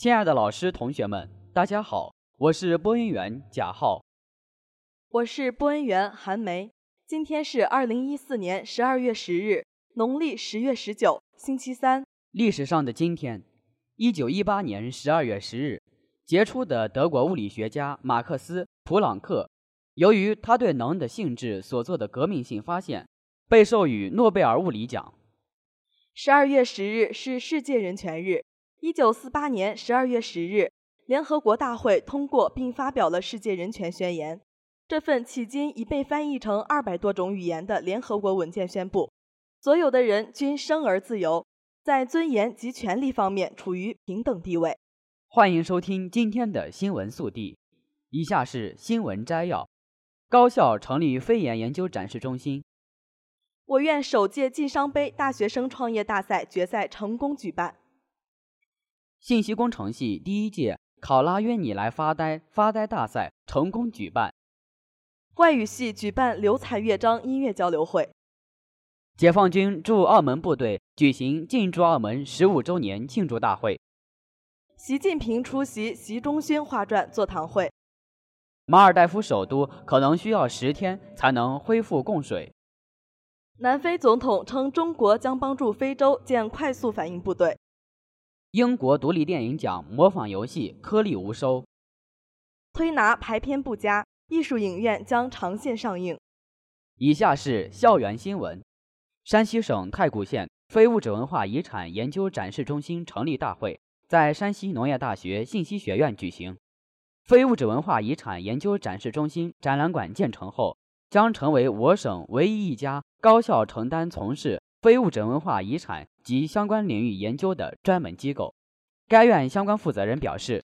亲爱的老师、同学们，大家好，我是播音员贾浩，我是播音员韩梅。今天是二零一四年十二月十日，农历十月十九，星期三。历史上的今天，一九一八年十二月十日，杰出的德国物理学家马克思·普朗克，由于他对能的性质所做的革命性发现，被授予诺贝尔物理奖。十二月十日是世界人权日。一九四八年十二月十日，联合国大会通过并发表了《世界人权宣言》。这份迄今已被翻译成二百多种语言的联合国文件宣布，所有的人均生而自由，在尊严及权利方面处于平等地位。欢迎收听今天的新闻速递，以下是新闻摘要：高校成立非研研究展示中心。我院首届晋商杯大学生创业大赛决赛成功举办。信息工程系第一届考拉约你来发呆发呆大赛成功举办。外语系举办流彩乐章音乐交流会。解放军驻澳门部队举行进驻澳门十五周年庆祝大会。习近平出席习仲勋画传座谈会。马尔代夫首都可能需要十天才能恢复供水。南非总统称中国将帮助非洲建快速反应部队。英国独立电影奖模仿游戏颗粒无收，推拿排片不佳，艺术影院将长线上映。以下是校园新闻：山西省太谷县非物质文化遗产研究展示中心成立大会在山西农业大学信息学院举行。非物质文化遗产研究展示中心展览馆建成后，将成为我省唯一一家高校承担从事。非物质文化遗产及相关领域研究的专门机构，该院相关负责人表示，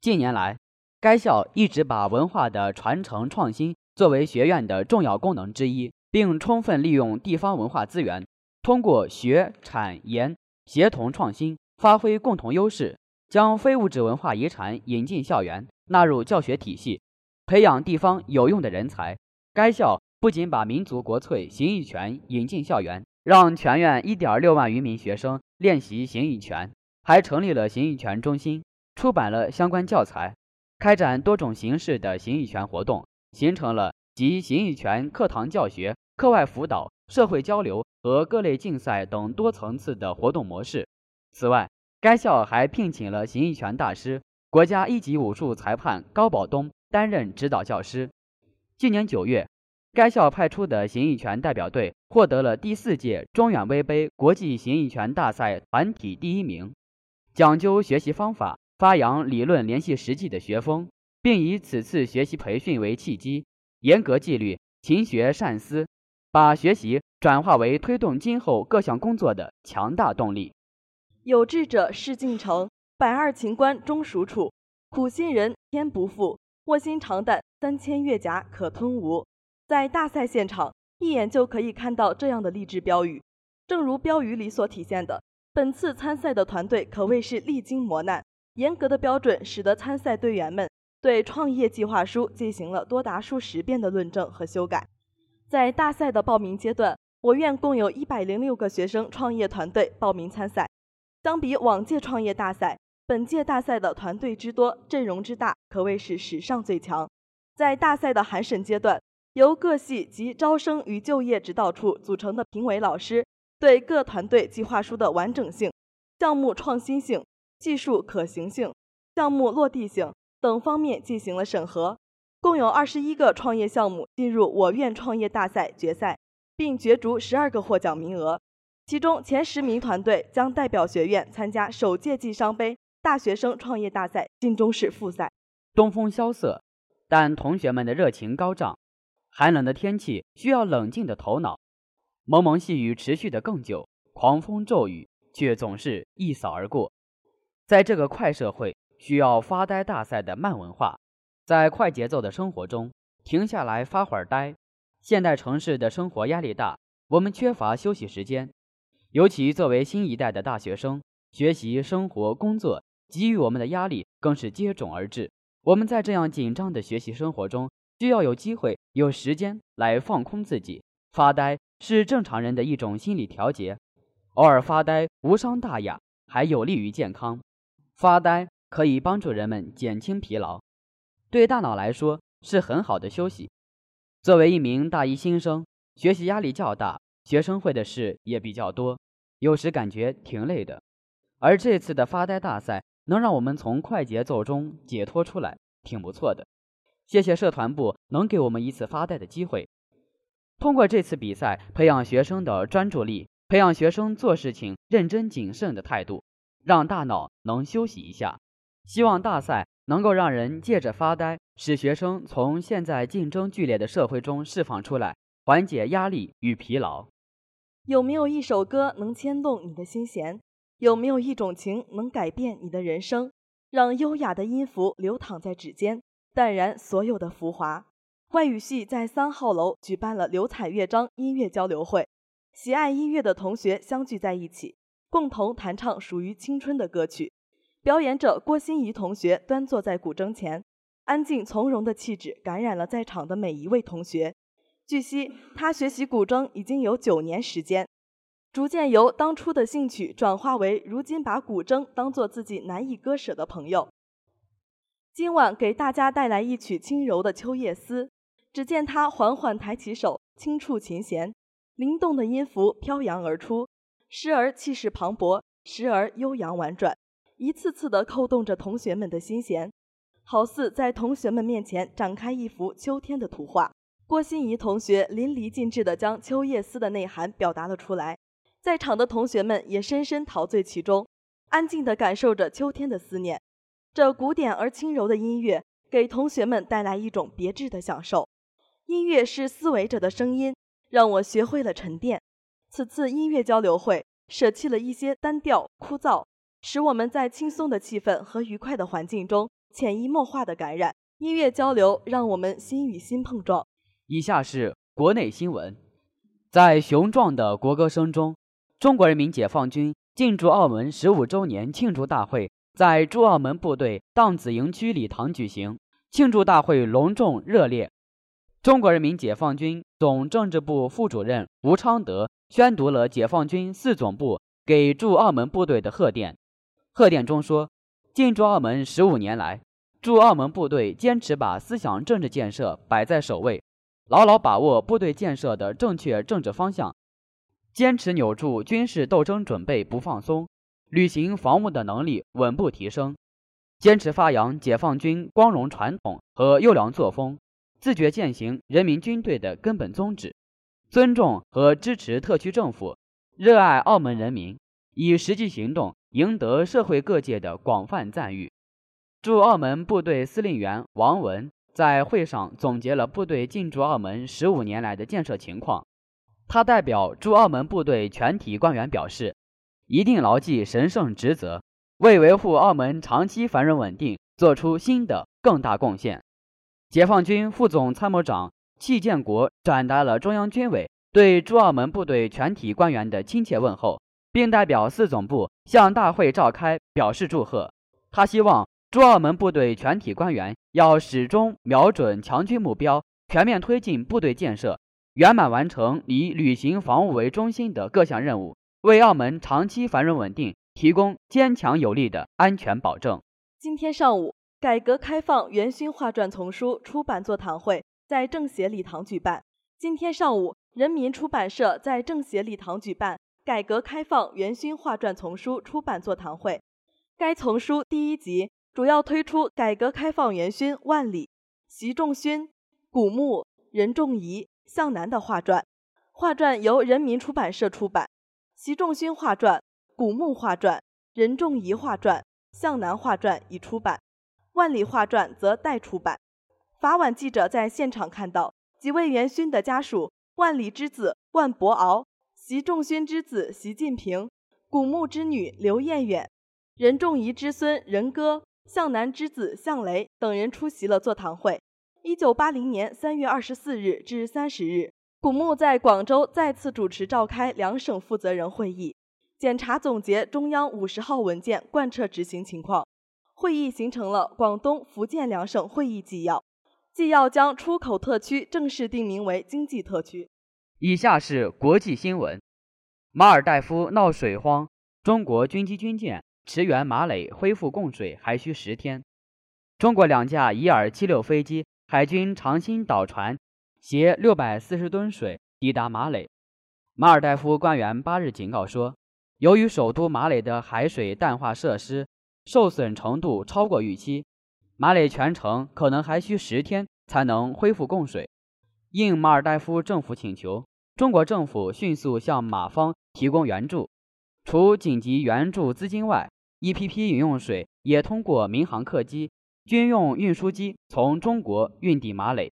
近年来，该校一直把文化的传承创新作为学院的重要功能之一，并充分利用地方文化资源，通过学、产、研协同创新，发挥共同优势，将非物质文化遗产引进校园，纳入教学体系，培养地方有用的人才。该校不仅把民族国粹形意拳引进校园。让全院一点六万余名学生练习形意拳，还成立了形意拳中心，出版了相关教材，开展多种形式的形意拳活动，形成了集形意拳课堂教学、课外辅导、社会交流和各类竞赛等多层次的活动模式。此外，该校还聘请了形意拳大师、国家一级武术裁判高宝东担任指导教师。今年九月。该校派出的形意拳代表队获得了第四届中远威杯国际形意拳大赛团体第一名。讲究学习方法，发扬理论联系实际的学风，并以此次学习培训为契机，严格纪律、勤学善思，把学习转化为推动今后各项工作的强大动力。有志者事竟成，百二秦关终属楚。苦心人天不负，卧薪尝胆三千越甲可吞吴。在大赛现场，一眼就可以看到这样的励志标语。正如标语里所体现的，本次参赛的团队可谓是历经磨难，严格的标准使得参赛队员们对创业计划书进行了多达数十遍的论证和修改。在大赛的报名阶段，我院共有一百零六个学生创业团队报名参赛。相比往届创业大赛，本届大赛的团队之多、阵容之大，可谓是史上最强。在大赛的函审阶段，由各系及招生与就业指导处组成的评委老师，对各团队计划书的完整性、项目创新性、技术可行性、项目落地性等方面进行了审核。共有二十一个创业项目进入我院创业大赛决赛，并角逐十二个获奖名额。其中前十名团队将代表学院参加首届晋商杯大学生创业大赛晋中市复赛。东风萧瑟，但同学们的热情高涨。寒冷的天气需要冷静的头脑，蒙蒙细雨持续的更久，狂风骤雨却总是一扫而过。在这个快社会，需要发呆大赛的慢文化，在快节奏的生活中停下来发会儿呆。现代城市的生活压力大，我们缺乏休息时间，尤其作为新一代的大学生，学习、生活、工作给予我们的压力更是接踵而至。我们在这样紧张的学习生活中。需要有机会、有时间来放空自己，发呆是正常人的一种心理调节。偶尔发呆无伤大雅，还有利于健康。发呆可以帮助人们减轻疲劳，对大脑来说是很好的休息。作为一名大一新生，学习压力较大，学生会的事也比较多，有时感觉挺累的。而这次的发呆大赛能让我们从快节奏中解脱出来，挺不错的。谢谢社团部能给我们一次发呆的机会。通过这次比赛，培养学生的专注力，培养学生做事情认真谨慎的态度，让大脑能休息一下。希望大赛能够让人借着发呆，使学生从现在竞争剧烈的社会中释放出来，缓解压力与疲劳。有没有一首歌能牵动你的心弦？有没有一种情能改变你的人生？让优雅的音符流淌在指尖，淡然所有的浮华。外语系在三号楼举办了流彩乐章音乐交流会，喜爱音乐的同学相聚在一起，共同弹唱属于青春的歌曲。表演者郭心怡同学端坐在古筝前，安静从容的气质感染了在场的每一位同学。据悉，他学习古筝已经有九年时间，逐渐由当初的兴趣转化为如今把古筝当做自己难以割舍的朋友。今晚给大家带来一曲轻柔的《秋夜思》。只见他缓缓抬起手，轻触琴弦，灵动的音符飘扬而出，时而气势磅礴，时而悠扬婉转，一次次地扣动着同学们的心弦，好似在同学们面前展开一幅秋天的图画。郭心怡同学淋漓尽致地将《秋夜思》的内涵表达了出来，在场的同学们也深深陶醉其中，安静地感受着秋天的思念。这古典而轻柔的音乐，给同学们带来一种别致的享受。音乐是思维者的声音，让我学会了沉淀。此次音乐交流会舍弃了一些单调枯燥，使我们在轻松的气氛和愉快的环境中潜移默化的感染。音乐交流让我们心与心碰撞。以下是国内新闻：在雄壮的国歌声中，中国人民解放军进驻澳门十五周年庆祝大会在驻澳门部队荡子营区礼堂举行。庆祝大会隆重热烈。中国人民解放军总政治部副主任吴昌德宣读了解放军四总部给驻澳门部队的贺电。贺电中说：“进驻澳门十五年来，驻澳门部队坚持把思想政治建设摆在首位，牢牢把握部队建设的正确政治方向，坚持扭住军事斗争准备不放松，履行防务的能力稳步提升，坚持发扬解放军光荣传统和优良作风。”自觉践行人民军队的根本宗旨，尊重和支持特区政府，热爱澳门人民，以实际行动赢得社会各界的广泛赞誉。驻澳门部队司令员王文在会上总结了部队进驻澳门十五年来的建设情况。他代表驻澳门部队全体官员表示，一定牢记神圣职责，为维护澳门长期繁荣稳定做出新的更大贡献。解放军副总参谋长戚建国转达了中央军委对驻澳门部队全体官员的亲切问候，并代表四总部向大会召开表示祝贺。他希望驻澳门部队全体官员要始终瞄准强军目标，全面推进部队建设，圆满完成以履行防务为中心的各项任务，为澳门长期繁荣稳定提供坚强有力的安全保证。今天上午。改革开放元勋画传丛书出版座谈会在政协礼堂举办。今天上午，人民出版社在政协礼堂举办改革开放元勋画传丛书出版座谈会。该丛书第一集主要推出改革开放元勋万里、习仲勋、古牧、任仲夷、向南的画传。画传由人民出版社出版。习仲勋画传、古墓画传、任仲夷画传、向南画传已出版。万里画传则待出版。法晚记者在现场看到几位元勋的家属：万里之子万伯敖、习仲勋之子习近平、古墓之女刘彦远、任仲夷之孙任哥、向南之子向雷等人出席了座谈会。一九八零年三月二十四日至三十日，古牧在广州再次主持召开两省负责人会议，检查总结中央五十号文件贯彻执行情况。会议形成了广东、福建两省会议纪要，纪要将出口特区正式定名为经济特区。以下是国际新闻：马尔代夫闹水荒，中国军机军舰驰援马累恢复供水还需十天。中国两架伊尔七六飞机、海军长兴岛船携六百四十吨水抵达马累。马尔代夫官员八日警告说，由于首都马累的海水淡化设施受损程度超过预期，马累全城可能还需十天才能恢复供水。应马尔代夫政府请求，中国政府迅速向马方提供援助。除紧急援助资金外，一批批饮用水也通过民航客机、军用运输机从中国运抵马累。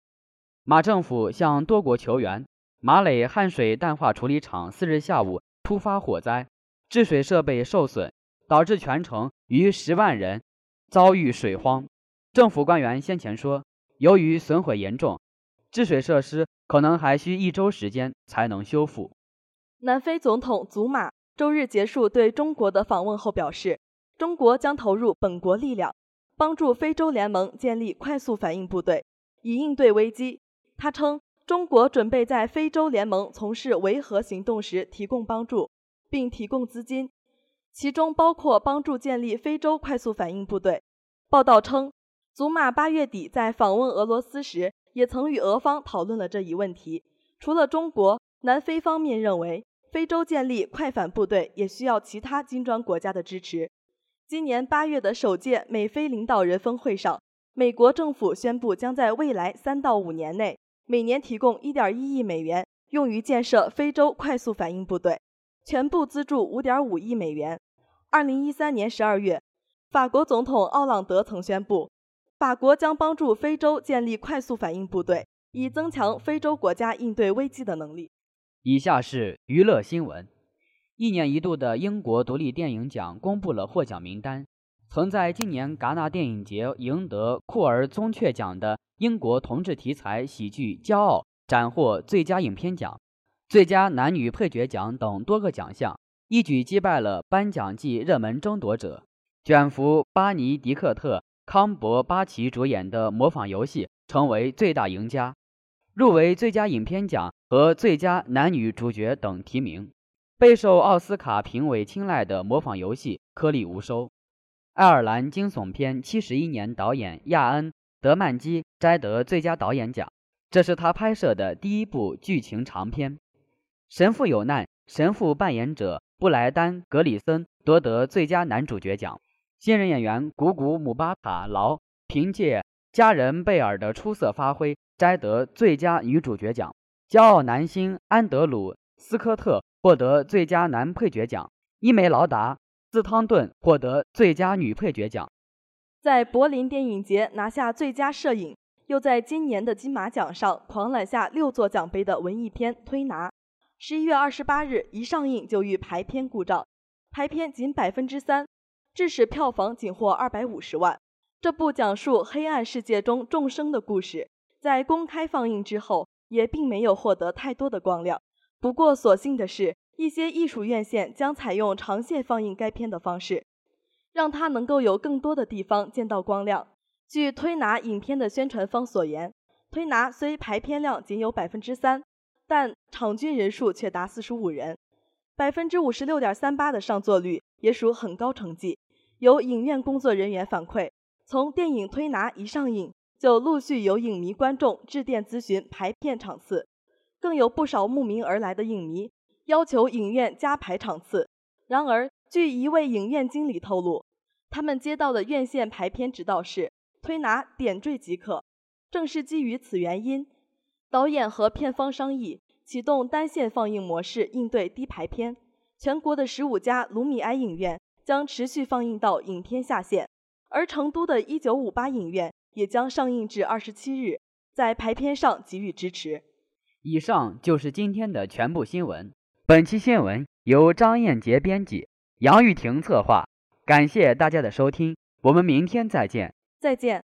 马政府向多国求援。马累汉水淡化处理厂四日下午突发火灾，治水设备受损，导致全城逾十万人遭遇水荒。政府官员先前说，由于损毁严重，治水设施可能还需一周时间才能修复。南非总统祖马周日结束对中国的访问后表示，中国将投入本国力量，帮助非洲联盟建立快速反应部队，以应对危机。他称。中国准备在非洲联盟从事维和行动时提供帮助，并提供资金，其中包括帮助建立非洲快速反应部队。报道称，祖马八月底在访问俄罗斯时，也曾与俄方讨论了这一问题。除了中国，南非方面认为，非洲建立快反部队也需要其他金砖国家的支持。今年八月的首届美非领导人峰会上，美国政府宣布将在未来三到五年内。每年提供1.1亿美元用于建设非洲快速反应部队，全部资助5.5亿美元。2013年12月，法国总统奥朗德曾宣布，法国将帮助非洲建立快速反应部队，以增强非洲国家应对危机的能力。以下是娱乐新闻：一年一度的英国独立电影奖公布了获奖名单。曾在今年戛纳电影节赢得库尔宗雀奖的英国同志题材喜剧《骄傲》斩获最佳影片奖、最佳男女配角奖等多个奖项，一举击败了颁奖季热门争夺者。卷福巴尼迪克特康伯巴奇主演的模仿游戏成为最大赢家，入围最佳影片奖和最佳男女主角等提名。备受奥斯卡评委青睐的模仿游戏颗粒无收。爱尔兰惊悚片《七十一年》导演亚恩·德曼基摘得最佳导演奖，这是他拍摄的第一部剧情长片。神父有难，神父扮演者布莱丹·格里森夺得最佳男主角奖。新人演员古古姆巴卡劳凭借家人贝尔的出色发挥摘得最佳女主角奖。骄傲男星安德鲁·斯科特获得最佳男配角奖。伊梅劳达。斯汤顿获得最佳女配角奖，在柏林电影节拿下最佳摄影，又在今年的金马奖上狂揽下六座奖杯的文艺片《推拿》，十一月二十八日一上映就遇排片故障，排片仅百分之三，致使票房仅获二百五十万。这部讲述黑暗世界中众生的故事，在公开放映之后也并没有获得太多的光亮。不过，所幸的是。一些艺术院线将采用长线放映该片的方式，让它能够有更多的地方见到光亮。据推拿影片的宣传方所言，推拿虽排片量仅有百分之三，但场均人数却达四十五人，百分之五十六点三八的上座率也属很高成绩。有影院工作人员反馈，从电影推拿一上映，就陆续有影迷观众致电咨询排片场次，更有不少慕名而来的影迷。要求影院加排场次。然而，据一位影院经理透露，他们接到的院线排片指导是推拿点缀即可。正是基于此原因，导演和片方商议启动单线放映模式，应对低排片。全国的十五家卢米埃影院将持续放映到影片下线，而成都的一九五八影院也将上映至二十七日，在排片上给予支持。以上就是今天的全部新闻。本期新闻由张艳杰编辑，杨玉婷策划。感谢大家的收听，我们明天再见。再见。